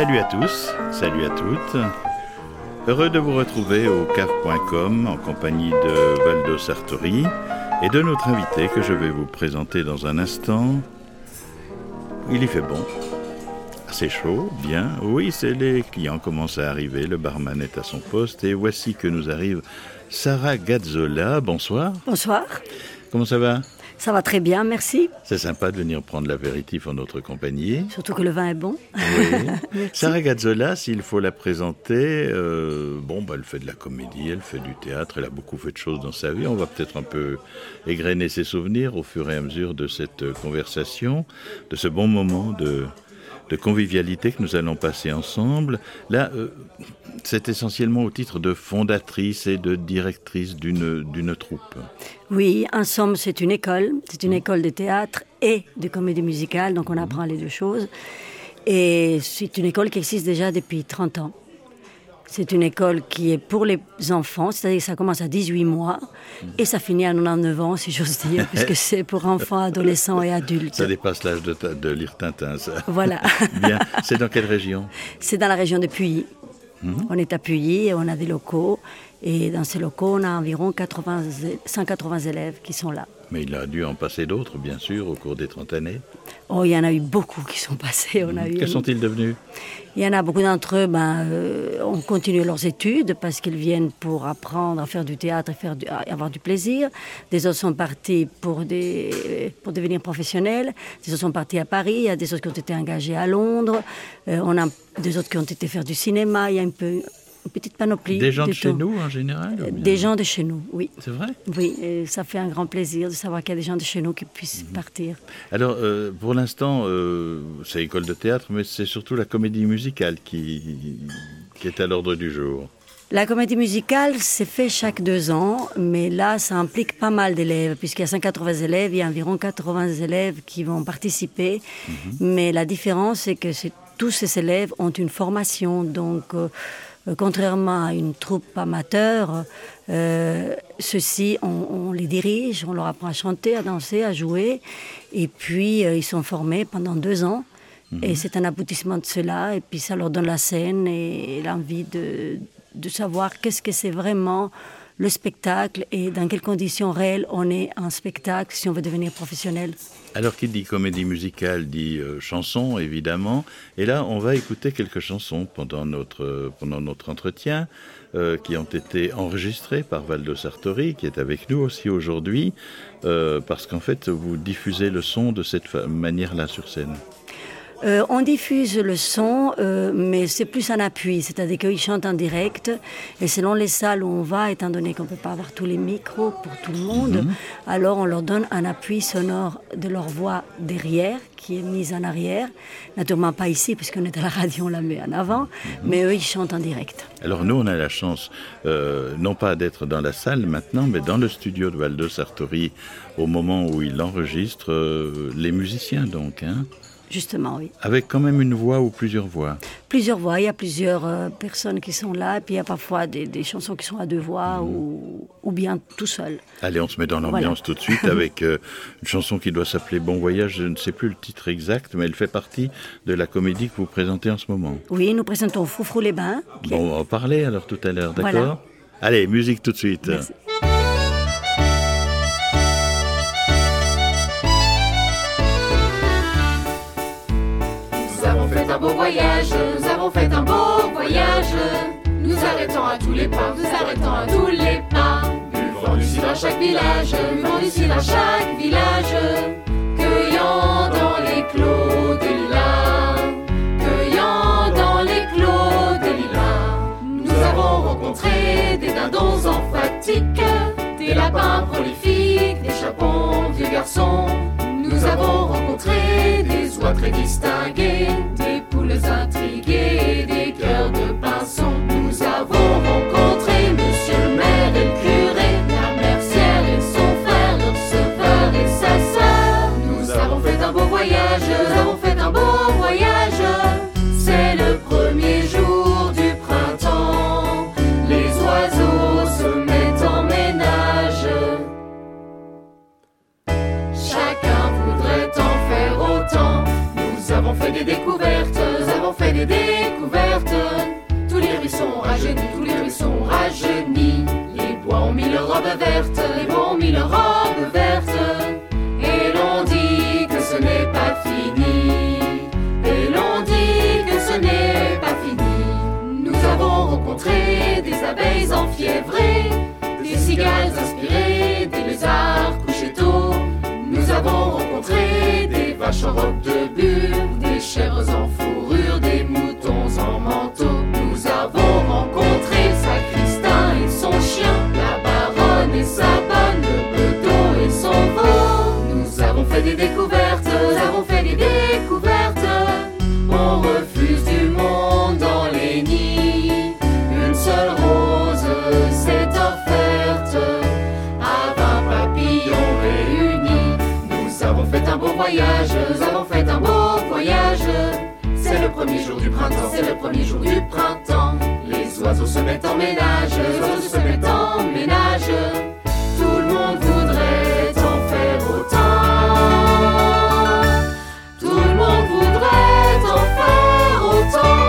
Salut à tous, salut à toutes. Heureux de vous retrouver au cave.com en compagnie de Valdo Sartori et de notre invité que je vais vous présenter dans un instant. Il y fait bon. Assez chaud, bien. Oui, c'est les clients commencent à arriver, le barman est à son poste et voici que nous arrive Sarah Gazzola. Bonsoir. Bonsoir. Comment ça va? Ça va très bien, merci. C'est sympa de venir prendre l'apéritif en notre compagnie. Surtout que le vin est bon. Oui. Sarah Gazzola, s'il faut la présenter, euh, bon, bah, elle fait de la comédie, elle fait du théâtre, elle a beaucoup fait de choses dans sa vie. On va peut-être un peu égrener ses souvenirs au fur et à mesure de cette conversation, de ce bon moment de, de convivialité que nous allons passer ensemble. Là, euh, c'est essentiellement au titre de fondatrice et de directrice d'une d'une troupe. Oui, en somme, c'est une école. C'est une école de théâtre et de comédie musicale, donc on apprend les deux choses. Et c'est une école qui existe déjà depuis 30 ans. C'est une école qui est pour les enfants, c'est-à-dire que ça commence à 18 mois et ça finit à 99 ans, si j'ose dire, puisque c'est pour enfants, adolescents et adultes. Ça dépasse l'âge de, lire Tintin, ça. Voilà. Bien. C'est dans quelle région? C'est dans la région de Puy. On est à Puy et on a des locaux. Et dans ces locaux, on a environ 80, zé- 180 élèves qui sont là. Mais il a dû en passer d'autres, bien sûr, au cours des 30 années. Oh, il y en a eu beaucoup qui sont passés. On a eu, Quels sont-ils devenus? Il y en a beaucoup d'entre eux, ben, euh, ont continué leurs études parce qu'ils viennent pour apprendre à faire du théâtre et faire du- avoir du plaisir. Des autres sont partis pour, des, pour devenir professionnels. Des autres sont partis à Paris. Il y a des autres qui ont été engagés à Londres. Euh, on a des autres qui ont été faire du cinéma. Il y a un peu, une petite panoplie. Des gens de de chez tout. nous, en général Euh, Des gens de chez nous, oui. C'est vrai Oui, et ça fait un grand plaisir de savoir qu'il y a des gens de chez nous qui puissent Mhm. partir. Alors, euh, pour l'instant, euh, c'est école de théâtre, mais c'est surtout la comédie musicale qui, qui est à l'ordre du jour. La comédie musicale, c'est fait chaque deux ans, mais là, ça implique pas mal d'élèves, puisqu'il y a 180 élèves, il y a environ 80 élèves qui vont participer. Mais la différence, c'est que tous ces élèves ont une formation, donc euh, euh, contrairement à une troupe amateur, euh, ceux-ci, on, on les dirige, on leur apprend à chanter, à danser, à jouer, et puis euh, ils sont formés pendant deux ans. Et c'est un aboutissement de cela, et puis ça leur donne la scène et l'envie de, de savoir qu'est-ce que c'est vraiment le spectacle et dans quelles conditions réelles on est en spectacle si on veut devenir professionnel. Alors, qui dit comédie musicale dit euh, chanson, évidemment. Et là, on va écouter quelques chansons pendant notre, euh, pendant notre entretien, euh, qui ont été enregistrées par Valdo Sartori, qui est avec nous aussi aujourd'hui, parce qu'en fait, vous diffusez le son de cette manière-là sur scène. Euh, on diffuse le son, euh, mais c'est plus un appui, c'est-à-dire qu'ils chantent en direct. Et selon les salles où on va, étant donné qu'on ne peut pas avoir tous les micros pour tout le monde, alors on leur donne un appui sonore de leur voix derrière, qui est mise en arrière. Naturellement pas ici, puisqu'on est à la radio, on la met en avant, mais eux, ils chantent en direct. Alors nous, on a la chance, euh, non pas d'être dans la salle maintenant, mais dans le studio de Valdo Sartori, au moment où il enregistre les musiciens, donc, hein, Justement, oui. avec quand même une voix ou plusieurs voix. Plusieurs voix, il y a plusieurs euh, personnes qui sont là, et puis il y a parfois des, des chansons qui sont à deux voix ou, ou bien tout seul. Allez, on se met dans l'ambiance tout de suite avec euh, une chanson qui doit s'appeler Bon Voyage. Je ne sais plus le titre exact, mais elle fait partie de la comédie que vous présentez en ce moment. Oui, nous présentons Foufrou les Bains. Bon, on va en parler alors tout à l'heure, d'accord? Voilà. Allez, musique tout de suite. Merci. Nous arrêtons à tous les pas. Buvons du cidre à chaque village, buvons du cidre à chaque village. Cueillant dans les clos de lilas, cueillant dans les clos de lilas. Nous avons rencontré des dindons emphatiques, des lapins prolifiques, des chapons vieux garçons. Nous avons rencontré des oies très distinguées, des poules intriguées, des cœurs de le premier jour du printemps. Les oiseaux se mettent en ménage, les oiseaux se mettent en ménage. Tout le monde voudrait en faire autant. Tout le monde voudrait en faire autant.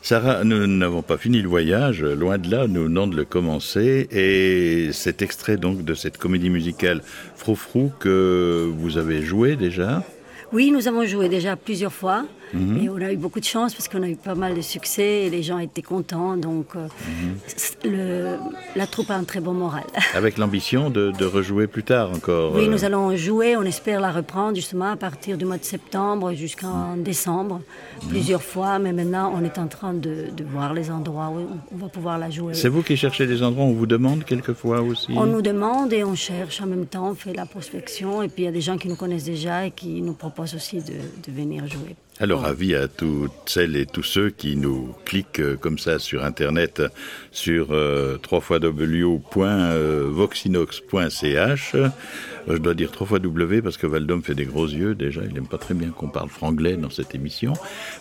Sarah, nous n'avons pas fini le voyage, loin de là, nous venons de le commencer, et cet extrait donc de cette comédie musicale Froufrou que vous avez joué déjà. Oui, nous avons joué déjà plusieurs fois Mhm. et on a eu beaucoup de chance parce qu'on a eu pas mal de succès et les gens étaient contents. Donc, euh, le- la troupe a un très bon moral. Avec l'ambition de, de rejouer plus tard encore. Oui, euh, nous allons jouer, on espère la reprendre justement à partir du mois de septembre jusqu'en décembre, plusieurs fois, mais maintenant on est en train de, de voir les endroits où on va pouvoir la jouer. C'est vous qui cherchez des endroits, on vous demande quelquefois aussi? On nous demande et on cherche en même temps, on fait la prospection et puis il y a des gens qui nous connaissent déjà et qui nous proposent aussi de, de venir jouer. Alors, avis à toutes celles et tous ceux qui nous cliquent euh, comme ça sur Internet sur euh, www.voxinox.ch. Euh, je dois dire trois fois W parce que Valdom fait des gros yeux déjà. Il n'aime pas très bien qu'on parle franglais dans cette émission,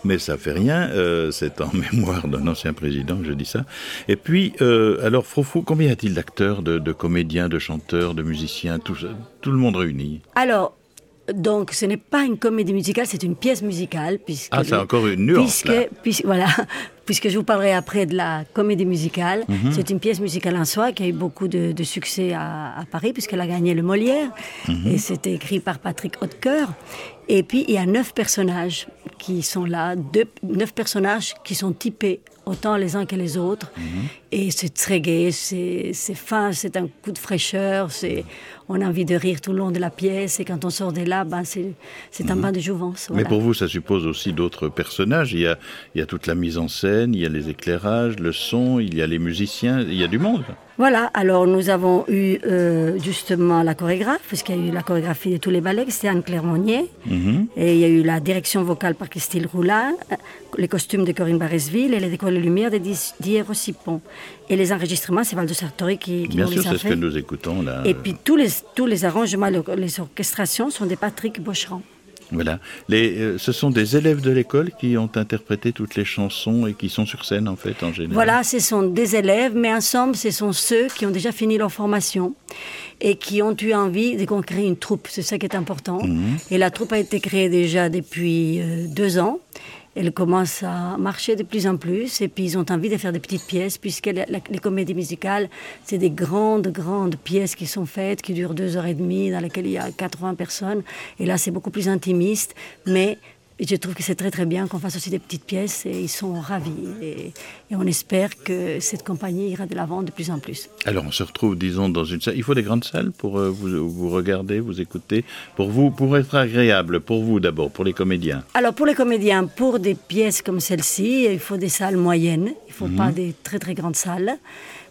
mais ça fait rien. euh, C'est en mémoire d'un ancien président que je dis ça. Et puis, euh, alors, Froufou, combien y a-t-il d'acteurs, de, de comédiens, de chanteurs, de musiciens, tout, tout le monde réuni? Alors, donc ce n'est pas une comédie musicale, c'est une pièce musicale. Puisque Ah, c'est encore une nuance, Puisque, là. puisque- voilà, puisque je vous parlerai après de la comédie musicale. Mhm. C'est une pièce musicale en soi qui a eu beaucoup de, de succès à, à Paris puisqu'elle a gagné le Molière. Mhm. Et c'était écrit par Patrick Hautecoeur. Et puis il y a neuf personnages qui sont là, deux, neuf personnages qui sont typés autant les uns que les autres. Mhm. Et c'est très gai, c'est fin, c'est un coup de fraîcheur, c'est on a envie de rire tout le long de la pièce. Et quand on sort de là, ben c'est un bain de jouvence. Mais pour vous, ça suppose aussi d'autres personnages. Il y, a, il y a toute la mise en scène, il y a les éclairages, le son, il y a les musiciens, il y a du monde. Voilà, alors nous avons eu euh, justement la chorégraphe, puisqu'il y a eu la chorégraphie de tous les ballets, c'était Anne-Claire Monnier. Mhm. Et il y a eu la direction vocale par Christine Roulin, euh, les costumes de Corinne Barresville et les décors de lumière de Di- Didier Rossipon. Et les enregistrements, c'est Valdo Sartori qui, qui Bien nous sûr, c'est ce que nous écoutons là. Et puis tous les, tous les arrangements, le- les orchestrations sont des Patrick Bocheran. Voilà. Les, euh, ce sont des élèves de l'école qui ont interprété toutes les chansons et qui sont sur scène en fait en général. Voilà, ce sont des élèves, mais ensemble, ce sont ceux qui ont déjà fini leur formation et qui ont eu envie de qu'on crée une troupe. C'est ça qui est important. Et la troupe a été créée déjà depuis euh, deux ans. Elle commence à marcher de plus en plus et puis ils ont envie de faire des petites pièces puisque les comédies musicales, c'est des grandes, grandes pièces qui sont faites, qui durent deux heures et demie, dans lesquelles il y a 80 personnes. Et là, c'est beaucoup plus intimiste, mais et je trouve que c'est très très bien qu'on fasse aussi des petites pièces et ils sont ravis. Et, et on espère que cette compagnie ira de l'avant de plus en plus. Alors on se retrouve, disons, dans une salle. Il faut des grandes salles pour euh, vous, vous regarder, vous écouter, pour vous, pour être agréable, pour vous d'abord, pour les comédiens. Alors pour les comédiens, pour des pièces comme celle-ci, il faut des salles moyennes, il ne faut pas des très très grandes salles.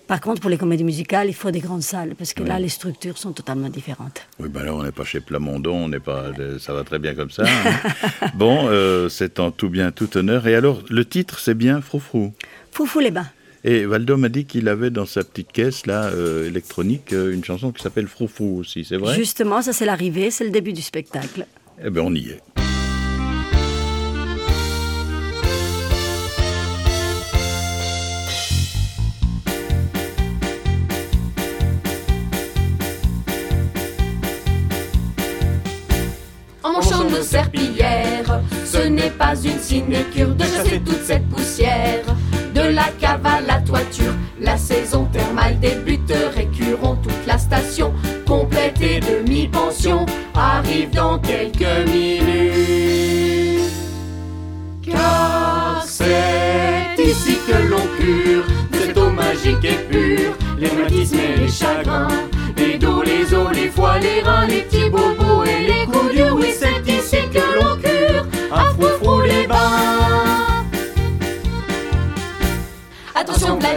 Par contre, pour les comédies musicales, il faut des grandes salles parce que là, les structures sont totalement différentes. Oui, ben là, on n'est pas chez Plamondon, on n'est pas, ça va très bien comme ça. hein. bon, euh, c'est en tout bien, tout honneur. Et alors, le titre, c'est bien Froufrou. Foufou les bains. Et Valdo m'a dit qu'il avait dans sa petite caisse là euh, électronique euh, une chanson qui s'appelle Froufrou aussi, c'est vrai? Justement, ça c'est l'arrivée, c'est le début du spectacle. Eh bien, on y est. Serpillères, ce n'est pas une sinécure de toute cette poussière. de la cave à la toiture. La saison thermale débute, récurrent toute la station, complète et demi-pension, arrive dans quelques minutes.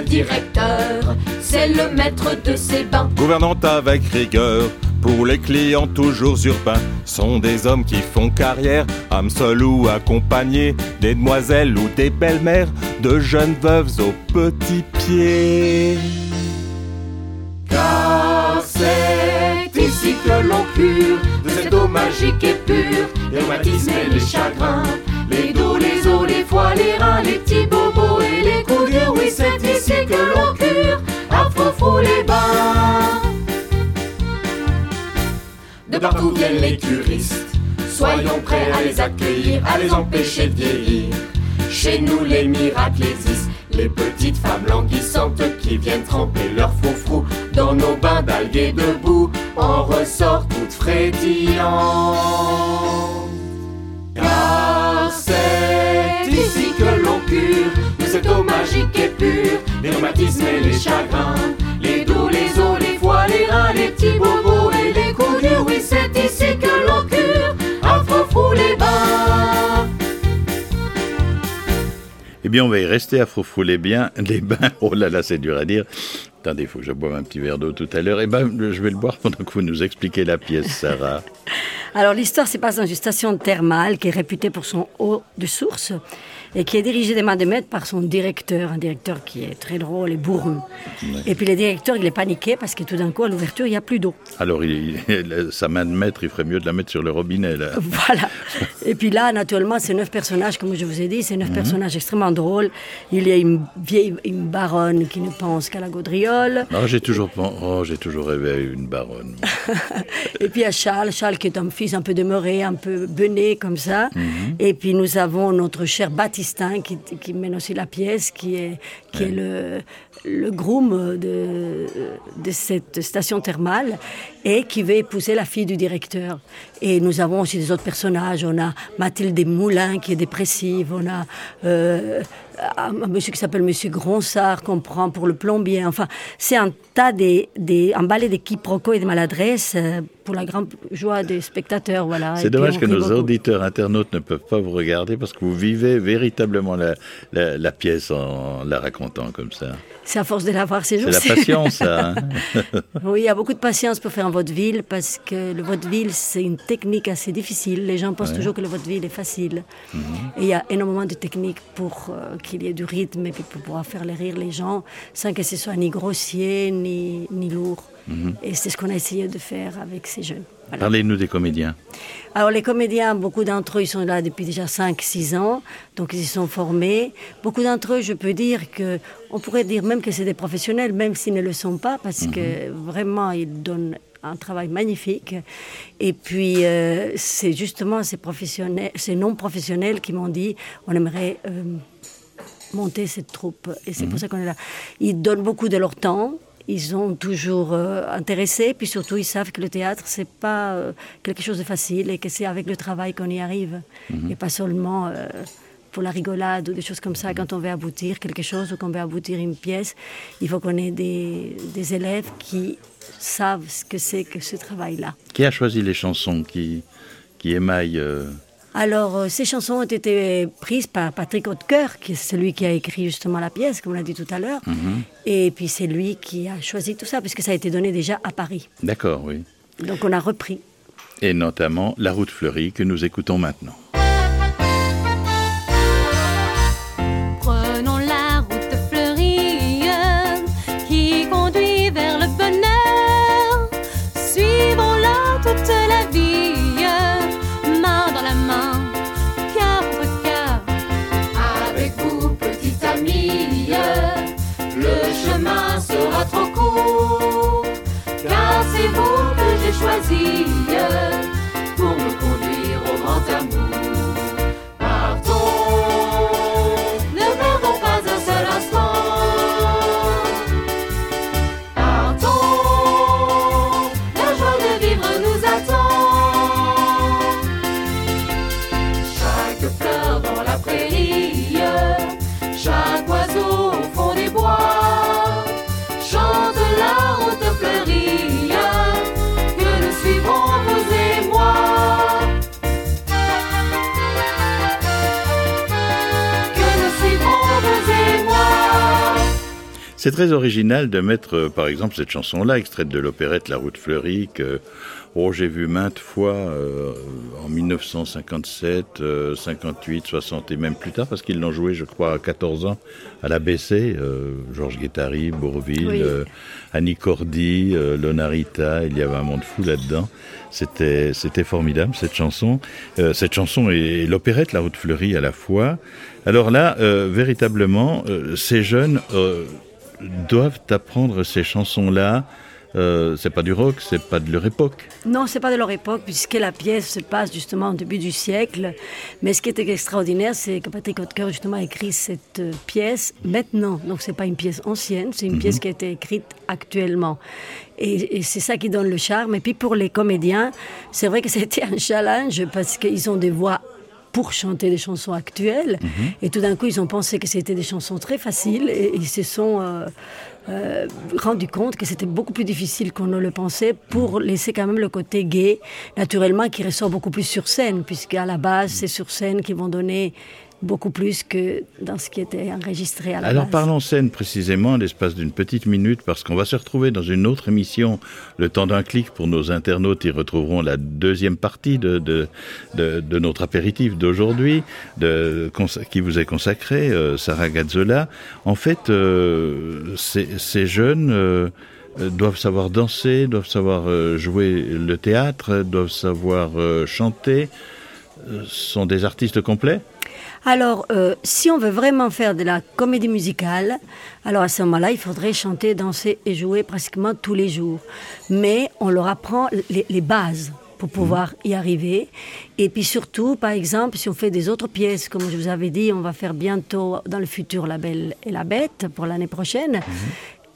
Directeur, c'est le maître de ces bains. Gouvernante avec rigueur, pour les clients toujours urbains, sont des hommes qui font carrière, âmes seules ou accompagnés, des demoiselles ou des belles-mères, de jeunes veuves aux petits pieds. Car c'est ici que l'on cure de cette eau magique et pure, les rhumatismes et les chagrins, les dos, les os, les foies, les reins, les bains. De partout viennent les curistes, soyons prêts à les accueillir, à les empêcher de vieillir. Chez nous, les miracles existent. Les petites femmes languissantes qui viennent tremper leur froufrou dans nos bains d'algues et de boue en ressortent toutes frétillantes. Car c'est ici que l'on cure de cette eau magique et pure les rhumatismes et les chagrins, les les les petits bobos et les coups durs. Oui, c'est ici que l'on cure à froufrou les bains. Eh bien, on va y rester à Froufrouler bien les bains. Oh là là, c'est dur à dire. Attendez, il faut que je boive un petit verre d'eau tout à l'heure. Eh bien, je vais le boire pendant que vous nous expliquez la pièce, Sarah. Alors l'histoire se passe dans une station thermale qui est réputée pour son eau de source et qui est dirigée des mains de maître par son directeur, un directeur qui est très drôle et bourru. Et puis le directeur, il est paniqué parce que tout d'un coup, à l'ouverture, il n'y a plus d'eau. Alors, il, il- sa main de maître, il ferait mieux de la mettre sur le robinet, là. Voilà. Et puis là, naturellement, c'est neuf personnages, comme je vous ai dit, c'est neuf personnages extrêmement drôles. Il y a une vieille, une baronne qui ne pense qu'à la gaudriole. Oh, j'ai toujours, pen- oh, j'ai toujours rêvé à une baronne. Et puis il y a Charles, Charles qui est un fils un peu demeuré, un peu bené comme ça. Et puis nous avons notre cher Qui, qui mène aussi la pièce, qui est, qui est le, le groom de, de cette station thermale et qui veut épouser la fille du directeur. Et nous avons aussi des autres personnages. On a Mathilde Moulin qui est dépressive. On a euh, un un monsieur qui s'appelle Monsieur Gronsard qu'on prend pour le plombier. Enfin, c'est un tas des, des un balai de quiproquos et de maladresses euh, pour la grande joie des spectateurs. Voilà. C'est dommage que nos beaucoup. auditeurs internautes ne peuvent pas vous regarder parce que vous vivez véritablement la, la- la pièce en la racontant comme ça. C'est à force de l'avoir ces C'est jours. la patience, ça. hein. Oui, il y a beaucoup de patience pour faire un vaudeville parce que le vaudeville, c'est une technique assez difficile. Les gens pensent toujours que le vaudeville est facile. Mhm. Et il y a énormément de techniques pour euh, qu'il y ait du rythme et puis pour pouvoir faire rire les gens sans que ce soit ni grossier ni, ni lourd. Mhm. Et c'est ce qu'on a essayé de faire avec ces jeunes. Voilà. Parlez-nous des comédiens. Alors les comédiens, beaucoup d'entre eux, ils sont là depuis déjà 5-6 ans, donc ils y sont formés. Beaucoup d'entre eux, je peux dire que, on pourrait dire même que c'est des professionnels, même s'ils ne le sont pas, parce que vraiment, ils donnent un travail magnifique. Et puis, euh, c'est justement ces, professionnels, ces non-professionnels qui m'ont dit, on aimerait euh, monter cette troupe. Et c'est pour ça qu'on est là. Ils donnent beaucoup de leur temps. Ils sont toujours euh, intéressés, puis surtout ils savent que le théâtre c'est pas euh, quelque chose de facile et que c'est avec le travail qu'on y arrive et pas seulement euh, pour la rigolade ou des choses comme ça. Quand on veut aboutir quelque chose ou qu'on veut aboutir une pièce, il faut qu'on ait des, des élèves qui savent ce que c'est que ce travail-là. Qui a choisi les chansons qui, qui émaillent euh, Alors, euh, ces chansons ont été prises par Patrick Hautecoeur, qui est celui qui a écrit justement la pièce, comme on l'a dit tout à l'heure. Et puis c'est lui qui a choisi tout ça, puisque ça a été donné déjà à Paris. D'accord, oui. Donc on a repris. Et notamment La route fleurie que nous écoutons maintenant. Que C'est très original de mettre, euh, par exemple, cette chanson-là, extraite de l'opérette La Route fleurie, que oh, j'ai vu maintes fois euh, en 1957, 58, 60 et même plus tard, parce qu'ils l'ont joué, je crois, à 14 ans à l'ABC. Euh, Georges Guettari, Bourville, Oui. euh, Annie Cordy, euh, Lonarita, il y avait un monde fou là-dedans. C'était, c'était formidable cette chanson. Euh, cette chanson et, et l'opérette La Route fleurie à la fois. Alors là, euh, véritablement, euh, ces jeunes euh, doivent apprendre ces chansons-là. Euh, c'est pas du rock, c'est pas de leur époque. Non, c'est pas de leur époque, puisque la pièce se passe justement au début du siècle. Mais ce qui était extraordinaire, c'est que Patrick Hotker justement a écrit cette euh, pièce maintenant. Donc c'est pas une pièce ancienne, c'est une pièce qui a été écrite actuellement. Et, et c'est ça qui donne le charme. Et puis pour les comédiens, c'est vrai que c'était un challenge parce qu'ils ont des voix pour chanter des chansons actuelles. Et tout d'un coup, ils ont pensé que c'était des chansons très faciles et ils se sont euh, euh, rendus compte que c'était beaucoup plus difficile qu'on ne le pensait pour laisser quand même le côté gay, naturellement, qui ressort beaucoup plus sur scène, puisqu'à la base, c'est sur scène qu'ils vont donner beaucoup plus que dans ce qui était enregistré à la Alors base. parlons scène précisément l'espace d'une petite minute parce qu'on va se retrouver dans une autre émission, le temps d'un clic pour nos internautes, ils retrouveront la deuxième partie de, de, de, de notre apéritif d'aujourd'hui qui vous est consacré, euh, Sarah Gazzola. En fait, euh, ces, ces jeunes... euh, doivent savoir danser, doivent savoir jouer le théâtre, doivent savoir chanter, sont des artistes complets? Alors, euh, si on veut vraiment faire de la comédie musicale, alors à ce moment-là, il faudrait chanter, danser et jouer pratiquement tous les jours. Mais on leur apprend les, les bases pour pouvoir y arriver. Et puis surtout, par exemple, si on fait des autres pièces, comme je vous avais dit, on va faire bientôt dans le futur La Belle et la Bête pour l'année prochaine.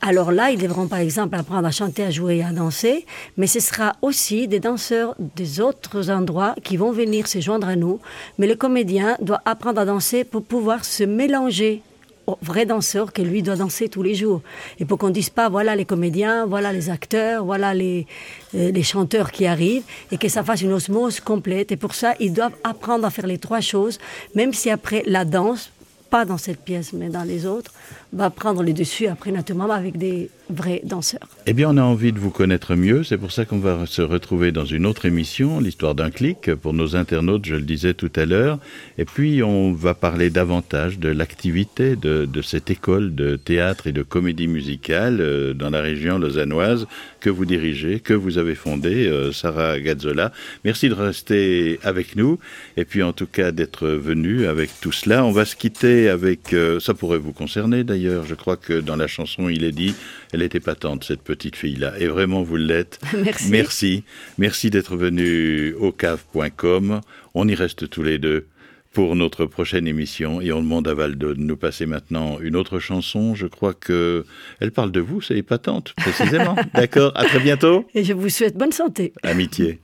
Alors là, ils devront par exemple apprendre à chanter, à jouer et à danser, mais ce sera aussi des danseurs des autres endroits qui vont venir se joindre à nous. Mais le comédien doit apprendre à danser pour pouvoir se mélanger au vrai danseur que lui doit danser tous les jours. Et pour qu'on ne dise pas, voilà les comédiens, voilà les acteurs, voilà les, euh, les chanteurs qui arrivent, et que ça fasse une osmose complète. Et pour ça, ils doivent apprendre à faire les trois choses, même si après la danse, pas dans cette pièce, mais dans les autres, va prendre le dessus après naturellement avec des vrais danseurs. Eh bien, on a envie de vous connaître mieux. C'est pour ça qu'on va se retrouver dans une autre émission, l'histoire d'un clic, pour nos internautes, je le disais tout à l'heure. Et puis, on va parler davantage de l'activité de, de cette école de théâtre et de comédie musicale euh, dans la région lausannoise que vous dirigez, que vous avez fondée, euh, Sarah Gazzola. Merci de rester avec nous et puis en tout cas d'être venu avec tout cela. On va se quitter avec, euh, ça pourrait vous concerner d'ailleurs, je crois que dans la chanson il est dit, elle était patente cette petite fille-là et vraiment vous l'êtes. Merci. Merci, merci d'être venu au cave.com. On y reste tous les deux pour notre prochaine émission et on demande à Valdo de nous passer maintenant une autre chanson. Je crois que elle parle de vous, c'est épatante, précisément. D'accord, à très bientôt. Et je vous souhaite bonne santé. Amitié.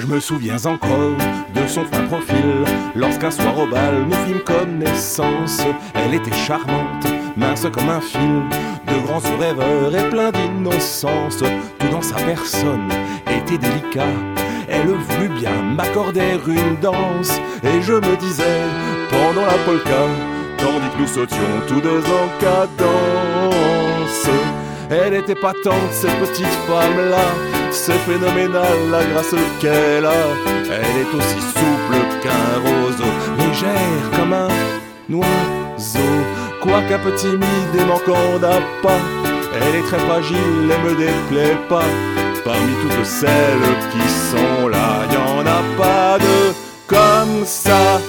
Je me souviens encore de son fin profil. Lorsqu'un soir au bal nous fîmes connaissance. Elle était charmante, mince comme un fil. De grands rêveurs et plein d'innocence. Tout dans sa personne était délicat. Elle voulut bien m'accorder une danse. Et je me disais pendant la polka Tandis que nous sautions tous deux en cadence. Elle était patente, cette petite femme-là. C'est phénoménal la grâce qu'elle a. Elle est aussi souple qu'un roseau, légère comme un oiseau. Quoiqu'un peu timide et manquant d'appât, elle est très fragile et me déplaît pas. Parmi toutes celles qui sont là, y en a pas de comme ça.